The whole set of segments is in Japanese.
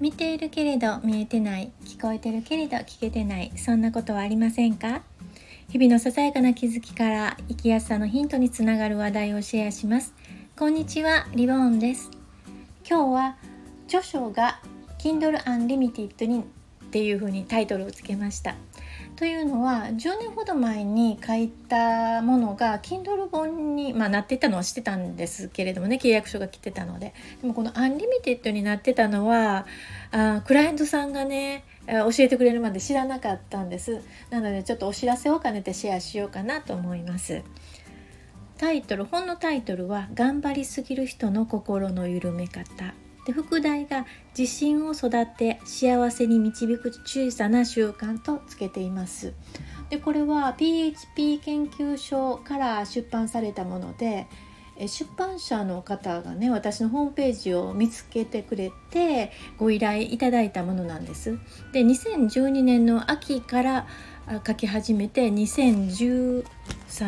見ているけれど見えてない聞こえてるけれど聞けてないそんなことはありませんか？日々のささやかな気づきから生きやすさのヒントにつながる話題をシェアします。こんにちはリボーンです。今日は著書が Kindle Unlimited にっていう風にタイトルをつけました。というのは10年ほど前に書いたものが Kindle 本に、まあ、なってたのはしてたんですけれどもね契約書が来てたので。でもこの Unlimited になってたのはあクライアントさんがね教えてくれるまで知らなかったんです。なのでちょっとお知らせを兼ねてシェアしようかなと思います。タイトル本のタイトルは「頑張りすぎる人の心の緩め方」で副題が「自信を育て幸せに導く小さな習慣」とつけています。でこれは PHP 研究所から出版されたもので出版社の方がね私のホームページを見つけてくれてご依頼いただいたものなんです。で2012年の秋から書き始めて2013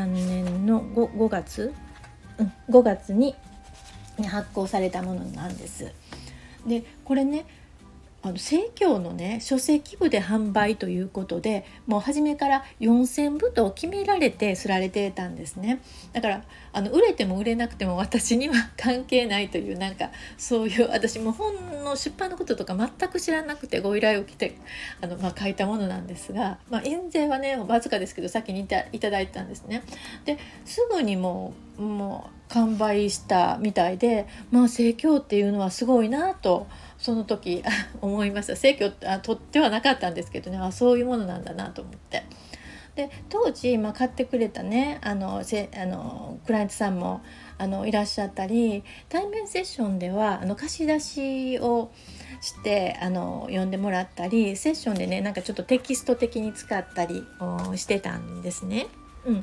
年の 5, 5月、うん、5月に発行されたものなんです。でこれねあの生協のね書籍部で販売ということでもう初めから4,000部と決められてすられてたんですねだからあの売れても売れなくても私には関係ないというなんかそういう私も本の出版のこととか全く知らなくてご依頼を来てあの、まあ、書いたものなんですが、まあ、印税はねわずかですけど先にいたいただいたんですね。ですぐにもうもう完売したみたいでまあ生協っていうのはすごいなとその時 思いました生協あ取ってはなかったんですけどねあそういうものなんだなと思って。で当時、まあ、買ってくれたねあのせあのクライアントさんもあのいらっしゃったり対面セッションではあの貸し出しをしてあの読んでもらったりセッションでねなんかちょっとテキスト的に使ったりしてたんですね。うん、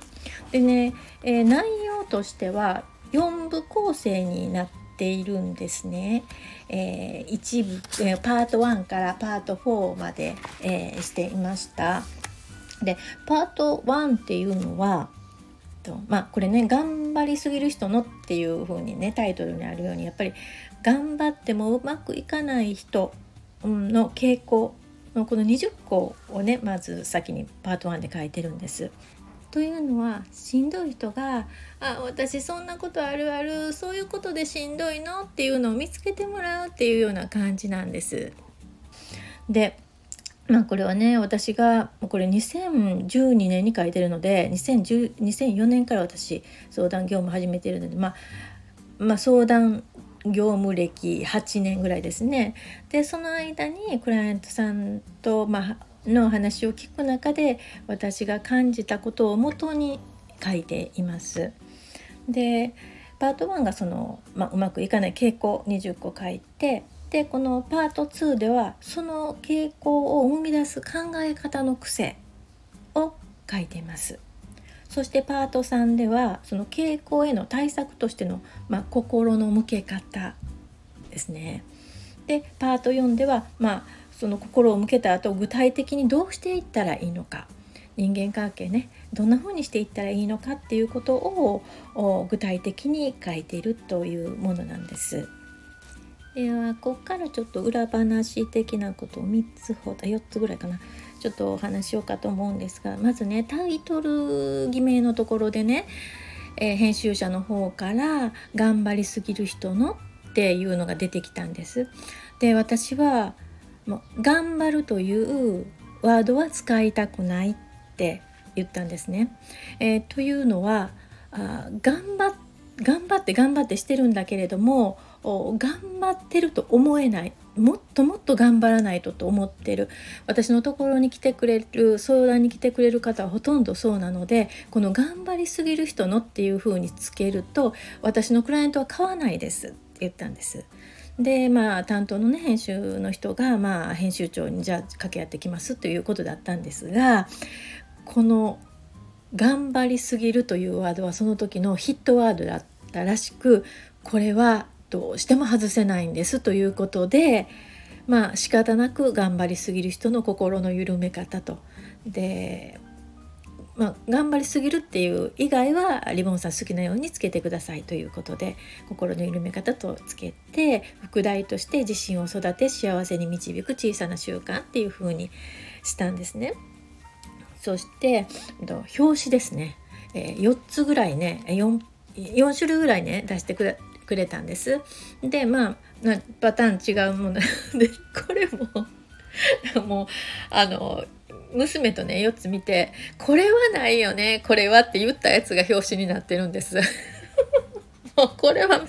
でね、えー、内容としては4部構成になっているんですね。えー、一部、えー、パート1からパート4まで、えー、していました。でパート1っていうのはまあこれね頑張りすぎる人のっていう風にねタイトルにあるようにやっぱり頑張ってもうまくいかない人の傾向のこの20個をねまず先にパート1で書いてるんです。というのはしんどい人が「あ私そんなことあるあるそういうことでしんどいの?」っていうのを見つけてもらうっていうような感じなんです。でまあこれはね私がこれ2012年に書いてるので2004年から私相談業務始めてるので、まあ、まあ相談業務歴8年ぐらいですね。でその間にクライアントさんと、まあ、の話を聞く中で私が感じたことをもとに書いています。でパート1がその、まあ、うまくいかない傾向20個書いてでこのパート2ではその傾向を生み出す考え方の癖を書いています。そしてパート3ではその傾向への対策としての、まあ、心の向け方ですね。でパート4では、まあ、その心を向けた後具体的にどうしていったらいいのか人間関係ねどんな風にしていったらいいのかっていうことを具体的に書いているというものなんです。ではここからちょっと裏話的なことを3つほど4つぐらいかなちょっとお話しようかと思うんですがまずねタイトル偽名のところでね、えー、編集者の方から「頑張りすぎる人の」っていうのが出てきたんです。で私はもう頑張るというワードは使いたくないって言ったんですね。えー、というのはあ頑張頑張って頑張ってしてるんだけれども頑張ってると思えないもっともっと頑張らないとと思ってる私のところに来てくれる相談に来てくれる方はほとんどそうなのでこの「頑張りすぎる人の」っていうふうにつけると私のクライアントは買わないですって言ったんです。でまあ担当のね編集の人がまあ編集長にじゃあ掛け合ってきますということだったんですがこの「頑張りすぎる」というワードはその時のヒットワードだったらしくこれはどうしても外せないんですということでまあ仕方なく頑張りすぎる人の心の緩め方と。でまあ、頑張りすぎるっていう以外はリボンさん好きなようにつけてくださいということで心の緩め方とつけて副題として自信を育て幸せに導く小さな習慣っていう風にしたんですね。そして表紙ですね、え、4つぐらいね 4, 4種類ぐらいね出してくれくれたんです。でまあパターン違うもの でこれも もうあの娘とね4つ見て「これはないよねこれは」って言ったやつが表紙になってるんです。もうこれは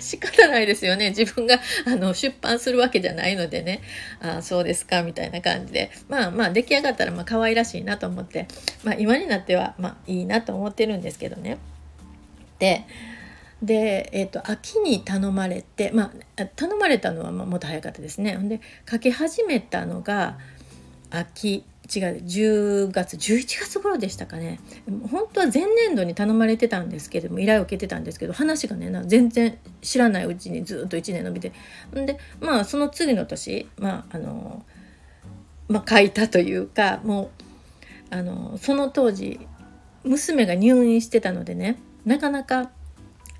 仕方ないですよね自分があの出版するわけじゃないのでねあそうですかみたいな感じでまあまあ出来上がったらまあ可愛らしいなと思って、まあ、今になってはまあいいなと思ってるんですけどね。でで、えーと、秋に頼まれて、まあ、頼まれたのはまもっと早かったですね。で書き始めたのが秋違う10月11月頃でしたかね。本当は前年度に頼まれてたんですけども依頼を受けてたんですけど話がね全然知らないうちにずっと1年伸びて。でまあその次の年まああのまあ書いたというかもうあのその当時娘が入院してたのでねなかなか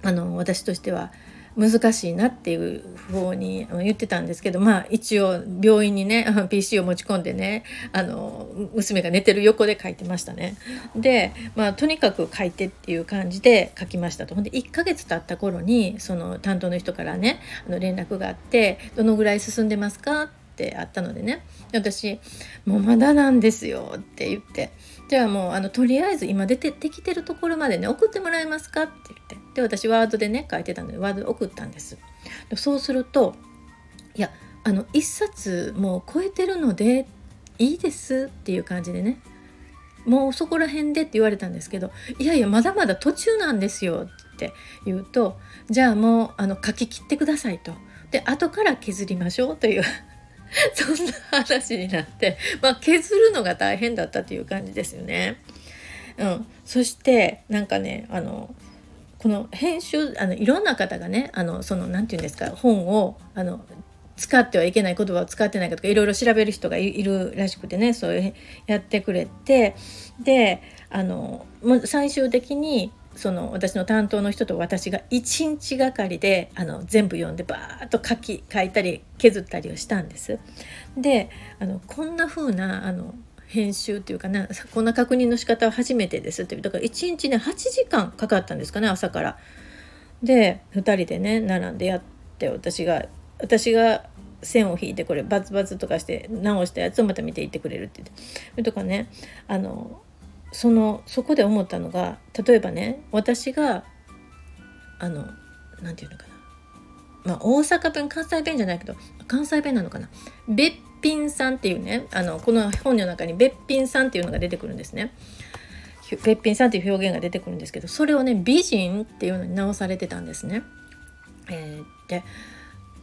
あの私としては難しいなっていう方に言ってたんですけどまあ一応病院にね PC を持ち込んでねあの娘が寝てる横で書いてましたね。でまあとにかく書いてっていう感じで書きましたと。ほんで1ヶ月経った頃にその担当の人からねあの連絡があって「どのぐらい進んでますか?」ってあったのでね私「もうまだなんですよ」って言ってじゃあもうあのとりあえず今出てできてるところまでね送ってもらえますかって言ってで私ワードでね書いてたのでワード送ったんです。そうするといやあの1冊もう超えてるのでいいですっていう感じでね。もうそこら辺でって言われたんですけどいやいやまだまだ途中なんですよって言うとじゃあもうあの書き切ってくださいと。で後から削りましょうという そんな話になって、まあ、削るのが大変だったという感じですよね。うん、そしてなんかねあのこの編集あのいろんな方がねあのその何て言うんですか本をあの使ってはいけない言葉を使ってないかとかいろいろ調べる人がいるらしくてねそういうやってくれてであのもう最終的にその私の担当の人と私が1日がかりであの全部読んでバーッと書き書いたり削ったりをしたんです。であのこんな風なあの編集っていうかなこんな確認の仕方は初めてですって。だから1日ね8時間かかったんですかね朝から。で2人でね並んでやって私が私が線を引いてこれバツバツとかして直したやつをまた見ていってくれるって言って。とかねあのそのそこで思ったのが例えばね私があの何て言うのかな。まあ大阪弁関西弁じゃないけど関西弁なのかな。べっぴんさんっていうねあのこの本の中にべっぴんさんっていうのが出てくるんですね。べっぴんさんっていう表現が出てくるんですけどそれをね美人っていうのに直されてたんですね。えー、で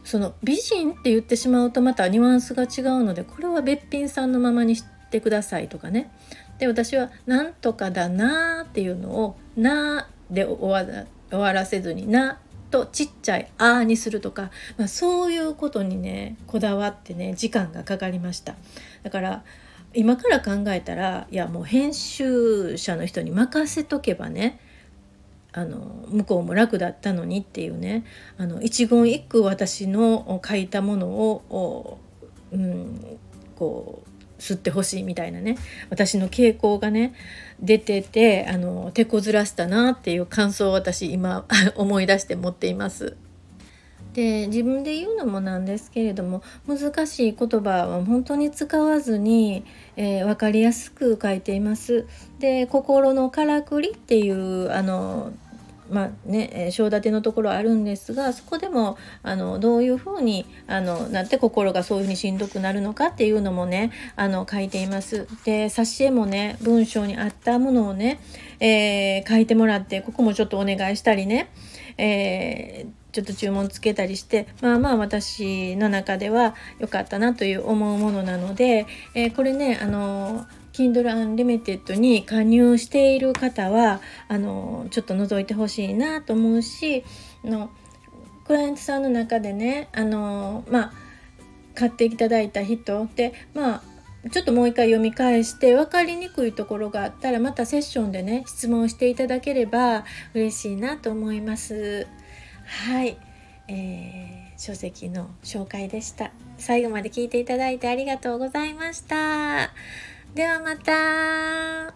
その美人って言ってしまうとまたニュアンスが違うのでこれはべっぴんさんのままにしてくださいとかねで私は「なんとかだな」っていうのを「な」で終わらせずに「な」とちっちゃい「あ」にするとか、まあ、そういうことにねこだわってね時間がかかりました。だから今から考えたらいやもう編集者の人に任せとけばねあの向こうも楽だったのにっていうねあの一言一句私の書いたものを、うん、こう吸ってほしいみたいなね私の傾向がね出ててあの手こずらしたなっていう感想を私今 思い出して持っています。で自分で言うのもなんですけれども難しい言葉は本当に使わずに、えー、分かりやすく書いています。で心のからくりっていうあのまあね章立てのところあるんですがそこでもあのどういうふうにあのなって心がそういうふうにしんどくなるのかっていうのもねあの書いています。で挿絵もね文章に合ったものをね、えー、書いてもらってここもちょっとお願いしたりね、えーちょっと注文つけたりしてまあまあ私の中では良かったなという思うものなので、えー、これねあの Kindle Unlimited に加入している方はあのちょっと覗いてほしいなと思うしのクライアントさんの中でねあのまあ買っていただいた人でまあちょっともう一回読み返して分かりにくいところがあったらまたセッションでね質問していただければ嬉しいなと思います。はい、えー、書籍の紹介でした。最後まで聞いていただいてありがとうございました。ではまた。